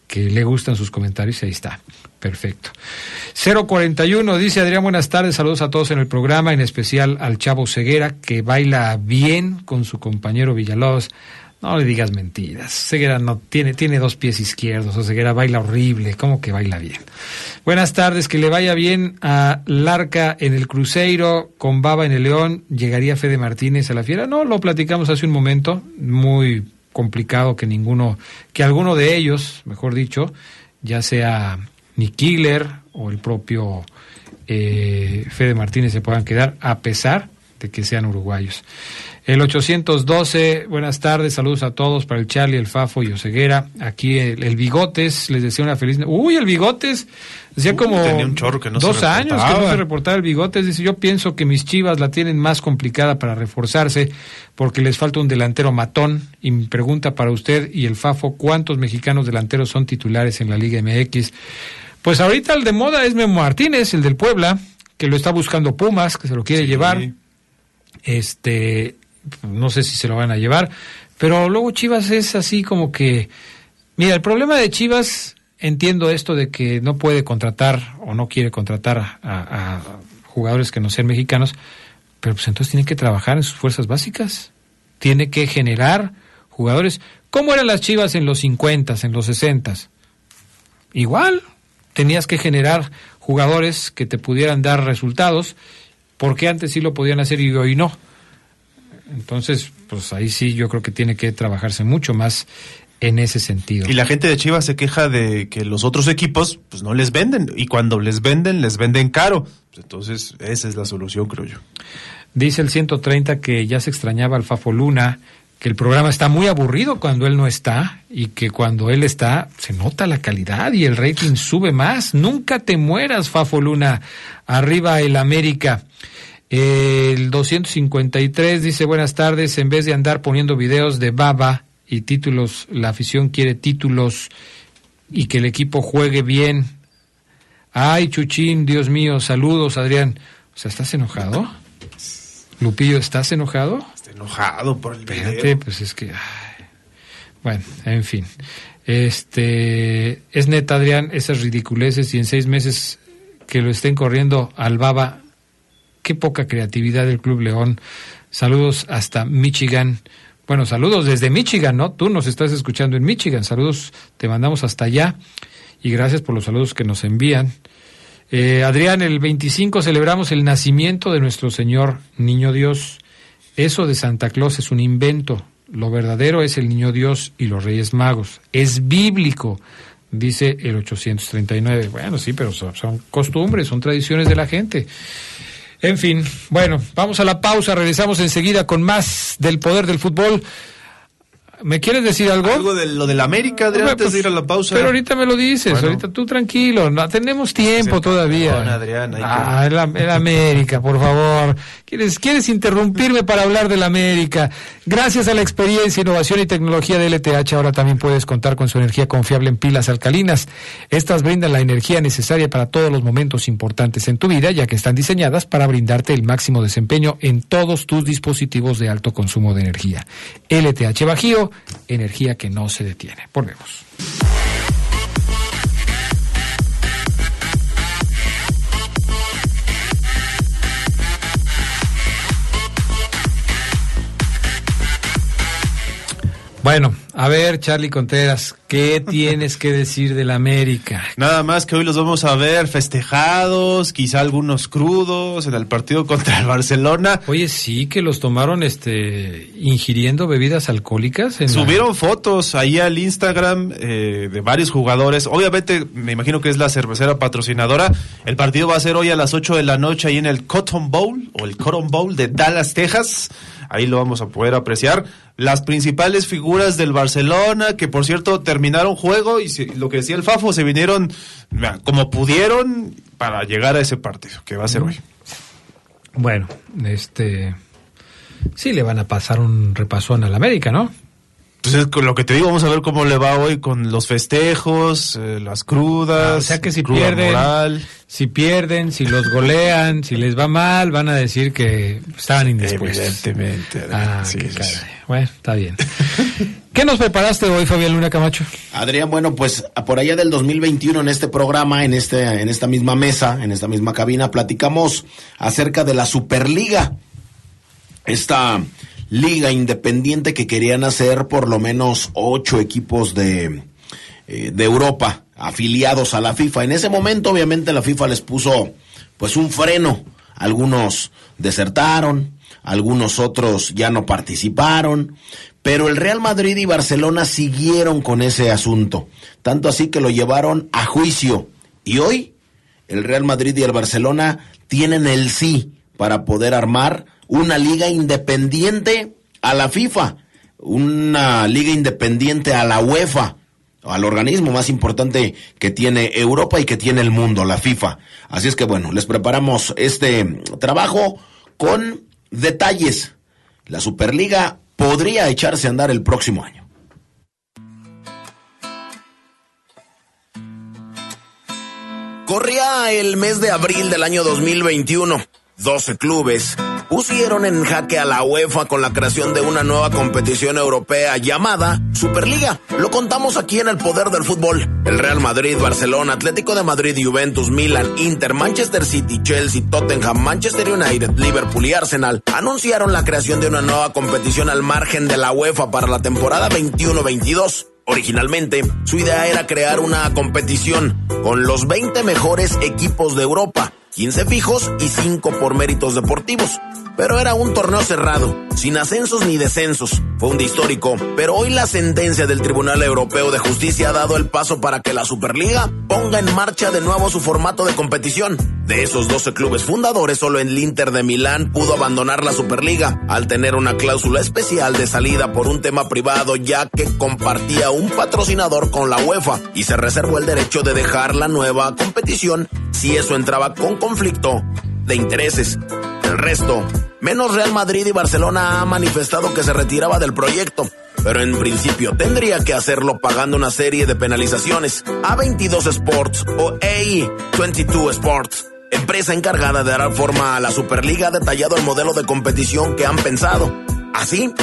que le gustan sus comentarios y ahí está. Perfecto. 041 dice Adrián, buenas tardes, saludos a todos en el programa, en especial al Chavo Ceguera, que baila bien con su compañero Villalobos. No le digas mentiras. Ceguera no tiene, tiene dos pies izquierdos. O Ceguera baila horrible. ¿Cómo que baila bien? Buenas tardes, que le vaya bien a Larca en el Cruzeiro, con Baba en el León. ¿Llegaría Fede Martínez a la fiera? No, lo platicamos hace un momento. Muy complicado que ninguno, que alguno de ellos, mejor dicho, ya sea ni Killer o el propio eh, Fede Martínez se puedan quedar, a pesar de que sean uruguayos. El 812, buenas tardes, saludos a todos para el Charlie, el Fafo y Oseguera. Aquí el, Bigotes, les decía una feliz. Uy, el Bigotes, decía como dos años que no se reportaba el Bigotes. Dice: Yo pienso que mis chivas la tienen más complicada para reforzarse porque les falta un delantero matón. Y me pregunta para usted y el Fafo: ¿cuántos mexicanos delanteros son titulares en la Liga MX? Pues ahorita el de moda es Memo Martínez, el del Puebla, que lo está buscando Pumas, que se lo quiere llevar. Este, no sé si se lo van a llevar, pero luego Chivas es así como que, mira, el problema de Chivas, entiendo esto de que no puede contratar o no quiere contratar a, jugadores que no sean mexicanos, pero pues entonces tiene que trabajar en sus fuerzas básicas, tiene que generar jugadores. ¿Cómo eran las Chivas en los 50, en los 60? Igual, tenías que generar jugadores que te pudieran dar resultados, porque antes sí lo podían hacer y hoy no. Entonces, pues ahí sí yo creo que tiene que trabajarse mucho más en ese sentido. Y la gente de Chivas se queja de que los otros equipos pues no les venden y cuando les venden les venden caro. Entonces, esa es la solución, creo yo. Dice el 130 que ya se extrañaba al Fafo Luna, que el programa está muy aburrido cuando él no está y que cuando él está se nota la calidad y el rating sube más. Nunca te mueras, Fafo Luna. Arriba el América. El 253 dice buenas tardes, en vez de andar poniendo videos de baba y títulos, la afición quiere títulos y que el equipo juegue bien. Ay, Chuchín, Dios mío, saludos, Adrián. O sea, ¿estás enojado? Lupillo, ¿estás enojado? Estoy enojado por el Espérate, pues es que... Bueno, en fin. Este, es neta, Adrián, esas ridiculeces y en seis meses que lo estén corriendo al baba qué poca creatividad del Club León. Saludos hasta Michigan. Bueno, saludos desde Michigan, ¿no? Tú nos estás escuchando en Michigan. Saludos, te mandamos hasta allá y gracias por los saludos que nos envían. Eh, Adrián, el 25 celebramos el nacimiento de nuestro Señor Niño Dios. Eso de Santa Claus es un invento. Lo verdadero es el Niño Dios y los Reyes Magos. Es bíblico, dice el 839. Bueno, sí, pero son costumbres, son tradiciones de la gente. En fin, bueno, vamos a la pausa, regresamos enseguida con más del poder del fútbol. ¿Me quieres decir algo? Algo de lo del América, Adrián, antes de pues, ir a la pausa. Pero ahorita me lo dices, ahorita tú tranquilo, no, tenemos tiempo todavía. Adrián, ah, el, América, por favor. ¿Quieres, ¿Quieres interrumpirme para hablar del América? Gracias a la experiencia, innovación y tecnología de LTH, ahora también puedes contar con su energía confiable en pilas alcalinas. Estas brindan la energía necesaria para todos los momentos importantes en tu vida, ya que están diseñadas para brindarte el máximo desempeño en todos tus dispositivos de alto consumo de energía. LTH Bajío energía que no se detiene. Volvemos. Bueno, a ver, Charlie Contreras, ¿qué <laughs> tienes que decir del América? Nada más que hoy los vamos a ver festejados, quizá algunos crudos en el partido <laughs> contra el Barcelona. Oye, sí, que los tomaron este ingiriendo bebidas alcohólicas. Subieron fotos ahí al Instagram eh, de varios jugadores. Obviamente, me imagino que es la cervecera patrocinadora. El partido va a ser hoy a las 8 de la noche ahí en el Cotton Bowl o el Cotton Bowl de Dallas, Texas. Ahí lo vamos a poder apreciar. Las principales figuras del Barcelona, que por cierto terminaron juego y lo que decía el Fafo, se vinieron como pudieron para llegar a ese partido, que va a ser hoy. Bueno, este sí le van a pasar un repasón al América, ¿no? Entonces, con lo que te digo, vamos a ver cómo le va hoy con los festejos, eh, las crudas. Ah, o sea que si pierden, si pierden, si los golean, si les va mal, van a decir que estaban indispuestos. Evidentemente. Ah, sí, Bueno, está bien. <laughs> ¿Qué nos preparaste hoy, Fabián Luna Camacho? Adrián, bueno, pues por allá del 2021 en este programa, en este, en esta misma mesa, en esta misma cabina, platicamos acerca de la Superliga. Esta liga independiente que querían hacer por lo menos ocho equipos de, eh, de Europa afiliados a la FIFA. En ese momento, obviamente, la FIFA les puso pues un freno. Algunos desertaron, algunos otros ya no participaron, pero el Real Madrid y Barcelona siguieron con ese asunto, tanto así que lo llevaron a juicio. Y hoy el Real Madrid y el Barcelona tienen el sí para poder armar una liga independiente a la FIFA, una liga independiente a la UEFA, al organismo más importante que tiene Europa y que tiene el mundo, la FIFA. Así es que bueno, les preparamos este trabajo con detalles. La Superliga podría echarse a andar el próximo año. Corría el mes de abril del año 2021. 12 clubes pusieron en jaque a la UEFA con la creación de una nueva competición europea llamada Superliga. Lo contamos aquí en el poder del fútbol. El Real Madrid, Barcelona, Atlético de Madrid, Juventus, Milan, Inter, Manchester City, Chelsea, Tottenham, Manchester United, Liverpool y Arsenal anunciaron la creación de una nueva competición al margen de la UEFA para la temporada 21-22. Originalmente, su idea era crear una competición con los 20 mejores equipos de Europa 15 fijos y 5 por méritos deportivos. Pero era un torneo cerrado, sin ascensos ni descensos. Fue un histórico, pero hoy la sentencia del Tribunal Europeo de Justicia ha dado el paso para que la Superliga ponga en marcha de nuevo su formato de competición. De esos 12 clubes fundadores, solo el Inter de Milán pudo abandonar la Superliga, al tener una cláusula especial de salida por un tema privado, ya que compartía un patrocinador con la UEFA y se reservó el derecho de dejar la nueva competición si eso entraba con conflicto de intereses. El resto, menos Real Madrid y Barcelona ha manifestado que se retiraba del proyecto, pero en principio tendría que hacerlo pagando una serie de penalizaciones. A22 Sports o A22 Sports, empresa encargada de dar forma a la Superliga, ha detallado el modelo de competición que han pensado. Así,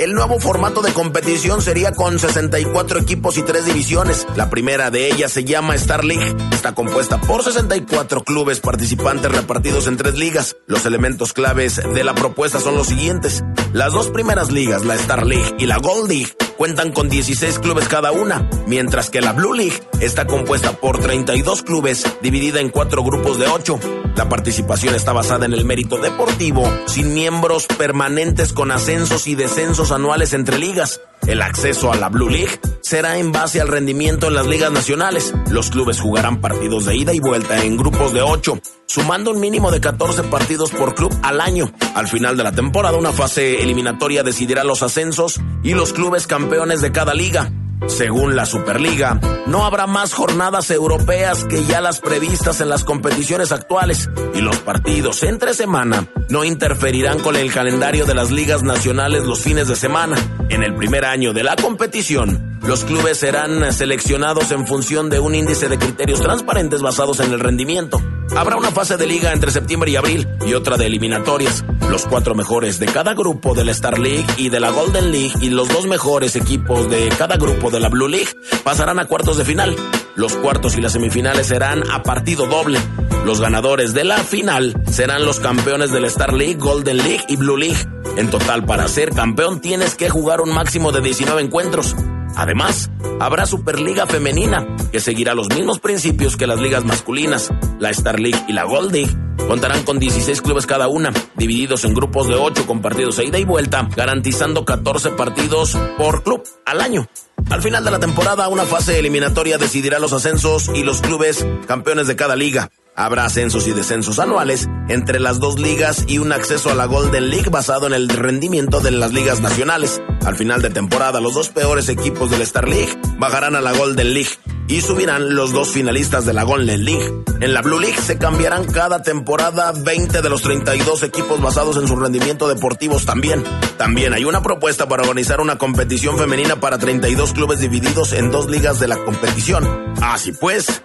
el nuevo formato de competición sería con 64 equipos y 3 divisiones. La primera de ellas se llama Star League. Está compuesta por 64 clubes participantes repartidos en tres ligas. Los elementos claves de la propuesta son los siguientes. Las dos primeras ligas, la Star League y la Gold League, cuentan con 16 clubes cada una, mientras que la Blue League está compuesta por 32 clubes dividida en cuatro grupos de 8. La participación está basada en el mérito deportivo, sin miembros permanentes con ascensos y descensos anuales entre ligas. El acceso a la Blue League será en base al rendimiento en las ligas nacionales. Los clubes jugarán partidos de ida y vuelta en grupos de 8, sumando un mínimo de 14 partidos por club al año. Al final de la temporada, una fase eliminatoria decidirá los ascensos y los clubes campeones de cada liga. Según la Superliga, no habrá más jornadas europeas que ya las previstas en las competiciones actuales y los partidos entre semana no interferirán con el calendario de las ligas nacionales los fines de semana. En el primer año de la competición, los clubes serán seleccionados en función de un índice de criterios transparentes basados en el rendimiento. Habrá una fase de liga entre septiembre y abril y otra de eliminatorias. Los cuatro mejores de cada grupo de la Star League y de la Golden League y los dos mejores equipos de cada grupo de la Blue League pasarán a cuartos de final. Los cuartos y las semifinales serán a partido doble. Los ganadores de la final serán los campeones de la Star League, Golden League y Blue League. En total, para ser campeón tienes que jugar un máximo de 19 encuentros. Además, habrá Superliga Femenina, que seguirá los mismos principios que las ligas masculinas. La Star League y la Gold League contarán con 16 clubes cada una, divididos en grupos de 8 con partidos a ida y vuelta, garantizando 14 partidos por club al año. Al final de la temporada, una fase eliminatoria decidirá los ascensos y los clubes campeones de cada liga. Habrá ascensos y descensos anuales entre las dos ligas y un acceso a la Golden League basado en el rendimiento de las ligas nacionales. Al final de temporada, los dos peores equipos de la Star League bajarán a la Golden League y subirán los dos finalistas de la Golden League. En la Blue League se cambiarán cada temporada 20 de los 32 equipos basados en su rendimiento deportivos también. También hay una propuesta para organizar una competición femenina para 32 clubes divididos en dos ligas de la competición. Así pues,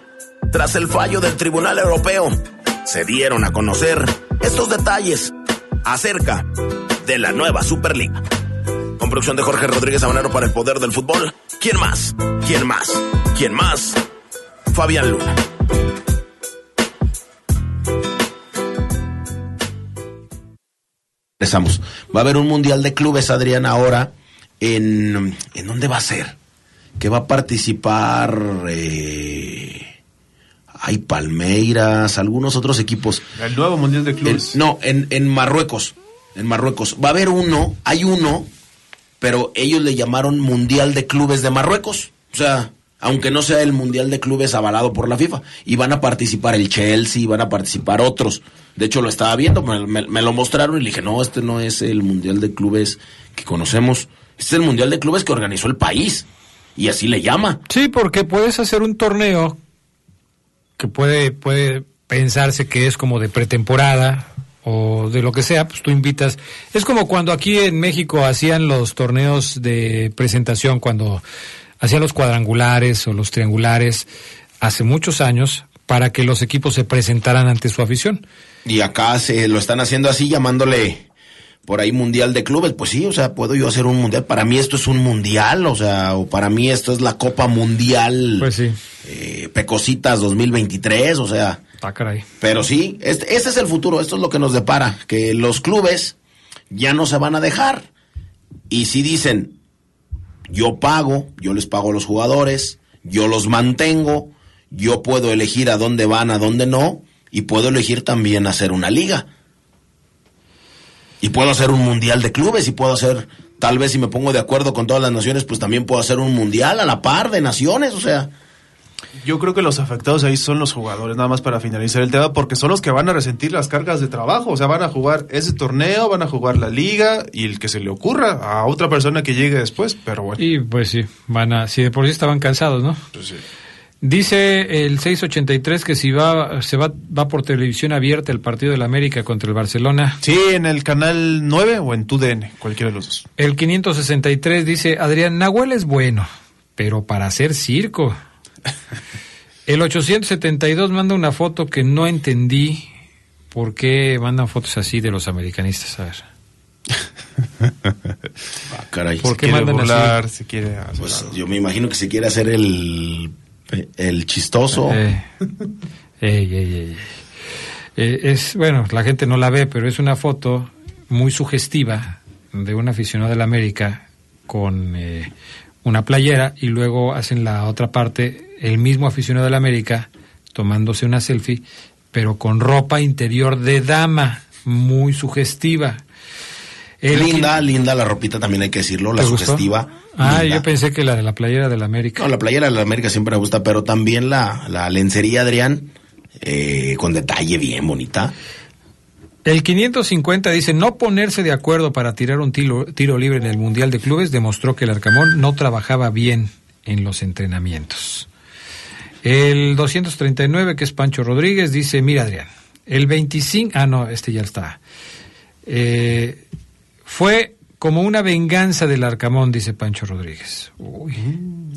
tras el fallo del Tribunal Europeo, se dieron a conocer estos detalles acerca de la nueva Superliga. Con producción de Jorge Rodríguez Habanero para el Poder del Fútbol. ¿Quién más? ¿Quién más? ¿Quién más? Fabián Luna. Empezamos. Va a haber un mundial de clubes, Adrián, ahora. ¿En, ¿en dónde va a ser? Que va a participar. Eh, hay Palmeiras, algunos otros equipos. El nuevo mundial de clubes. no, en, en Marruecos. En Marruecos. Va a haber uno, hay uno, pero ellos le llamaron Mundial de Clubes de Marruecos. O sea, aunque no sea el Mundial de Clubes avalado por la FIFA. Y van a participar el Chelsea, van a participar otros. De hecho, lo estaba viendo, me, lo mostraron y le dije, no, este no es el Mundial de Clubes que conocemos. Este es el Mundial de Clubes que organizó el país. Y así le llama. Sí, porque puedes hacer un torneo que puede, puede pensarse que es como de pretemporada o de lo que sea, pues tú invitas. Es como cuando aquí en México hacían los torneos de presentación, cuando hacían los cuadrangulares o los triangulares hace muchos años para que los equipos se presentaran ante su afición. Y acá se lo están haciendo así, llamándole por ahí mundial de clubes. Pues sí, o sea, puedo yo hacer un mundial. Para mí esto es un mundial, o sea, o para mí esto es la Copa Mundial. Pues sí. Eh, Pecositas 2023, o sea. Ah. Pero sí, este, este es el futuro, esto es lo que nos depara, que los clubes ya no se van a dejar. Y si dicen, yo pago, yo les pago a los jugadores, yo los mantengo, yo puedo elegir a dónde van, a dónde no, y puedo elegir también hacer una liga. Y puedo hacer un mundial de clubes y puedo hacer, tal vez si me pongo de acuerdo con todas las naciones, pues también puedo hacer un mundial a la par de naciones, o sea. Yo creo que los afectados ahí son los jugadores, nada más para finalizar el tema, porque son los que van a resentir las cargas de trabajo, o sea, van a jugar ese torneo, van a jugar la liga y el que se le ocurra a otra persona que llegue después, pero bueno. Y pues sí, van a, si de por sí estaban cansados, ¿no? Pues sí. Dice el 683 que si va se va va por televisión abierta el partido del América contra el Barcelona. Sí, en el canal 9 o en TUDN, cualquiera de los dos. El 563 dice, "Adrián Nahuel es bueno, pero para hacer circo." El 872 manda una foto que no entendí por qué mandan fotos así de los americanistas, a ver. ah, caray. ¿Por qué mandan burlar, Se quiere pues, yo me imagino que se quiere hacer el el chistoso. Eh, eh, es bueno, la gente no la ve, pero es una foto muy sugestiva de un aficionado de la América con eh, una playera y luego hacen la otra parte el mismo aficionado de la América tomándose una selfie, pero con ropa interior de dama, muy sugestiva. linda, linda la ropita también hay que decirlo, la sugestiva. Ah, yo pensé que la de la playera de la América. No, la playera de la América siempre me gusta, pero también la, la lencería, Adrián, eh, con detalle bien bonita. El 550 dice, no ponerse de acuerdo para tirar un tiro, tiro libre en el Mundial de Clubes demostró que el Arcamón no trabajaba bien en los entrenamientos. El 239, que es Pancho Rodríguez, dice, mira Adrián, el 25, ah no, este ya está. Eh, fue como una venganza del Arcamón, dice Pancho Rodríguez. O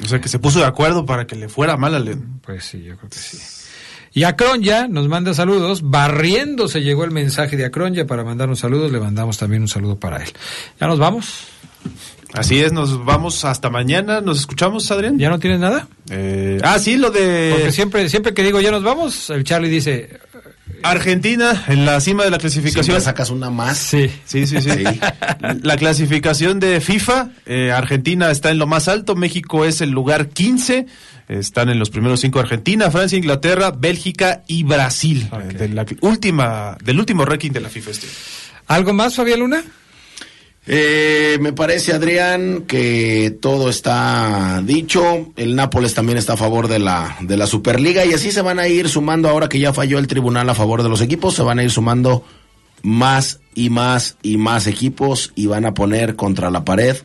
sea, que se puso de acuerdo para que le fuera mal a León. Pues sí, yo creo que sí. Y Acronya nos manda saludos. Barriéndose llegó el mensaje de Acronya para mandar un saludo. Le mandamos también un saludo para él. ¿Ya nos vamos? Así es, nos vamos hasta mañana. ¿Nos escuchamos, Adrián? ¿Ya no tienes nada? Eh, ah, sí, lo de... Porque siempre, siempre que digo ya nos vamos, el Charlie dice... Argentina en la cima de la clasificación. Siempre sacas una más. Sí, sí, sí. sí. <laughs> la clasificación de FIFA, eh, Argentina está en lo más alto, México es el lugar 15. Están en los primeros cinco Argentina, Francia, Inglaterra, Bélgica y Brasil. Eh, de la última, del último ranking de la FIFA. Este. ¿Algo más, Fabián Luna? Eh, me parece, Adrián, que todo está dicho. El Nápoles también está a favor de la, de la Superliga y así se van a ir sumando, ahora que ya falló el tribunal a favor de los equipos, se van a ir sumando más y más y más equipos y van a poner contra la pared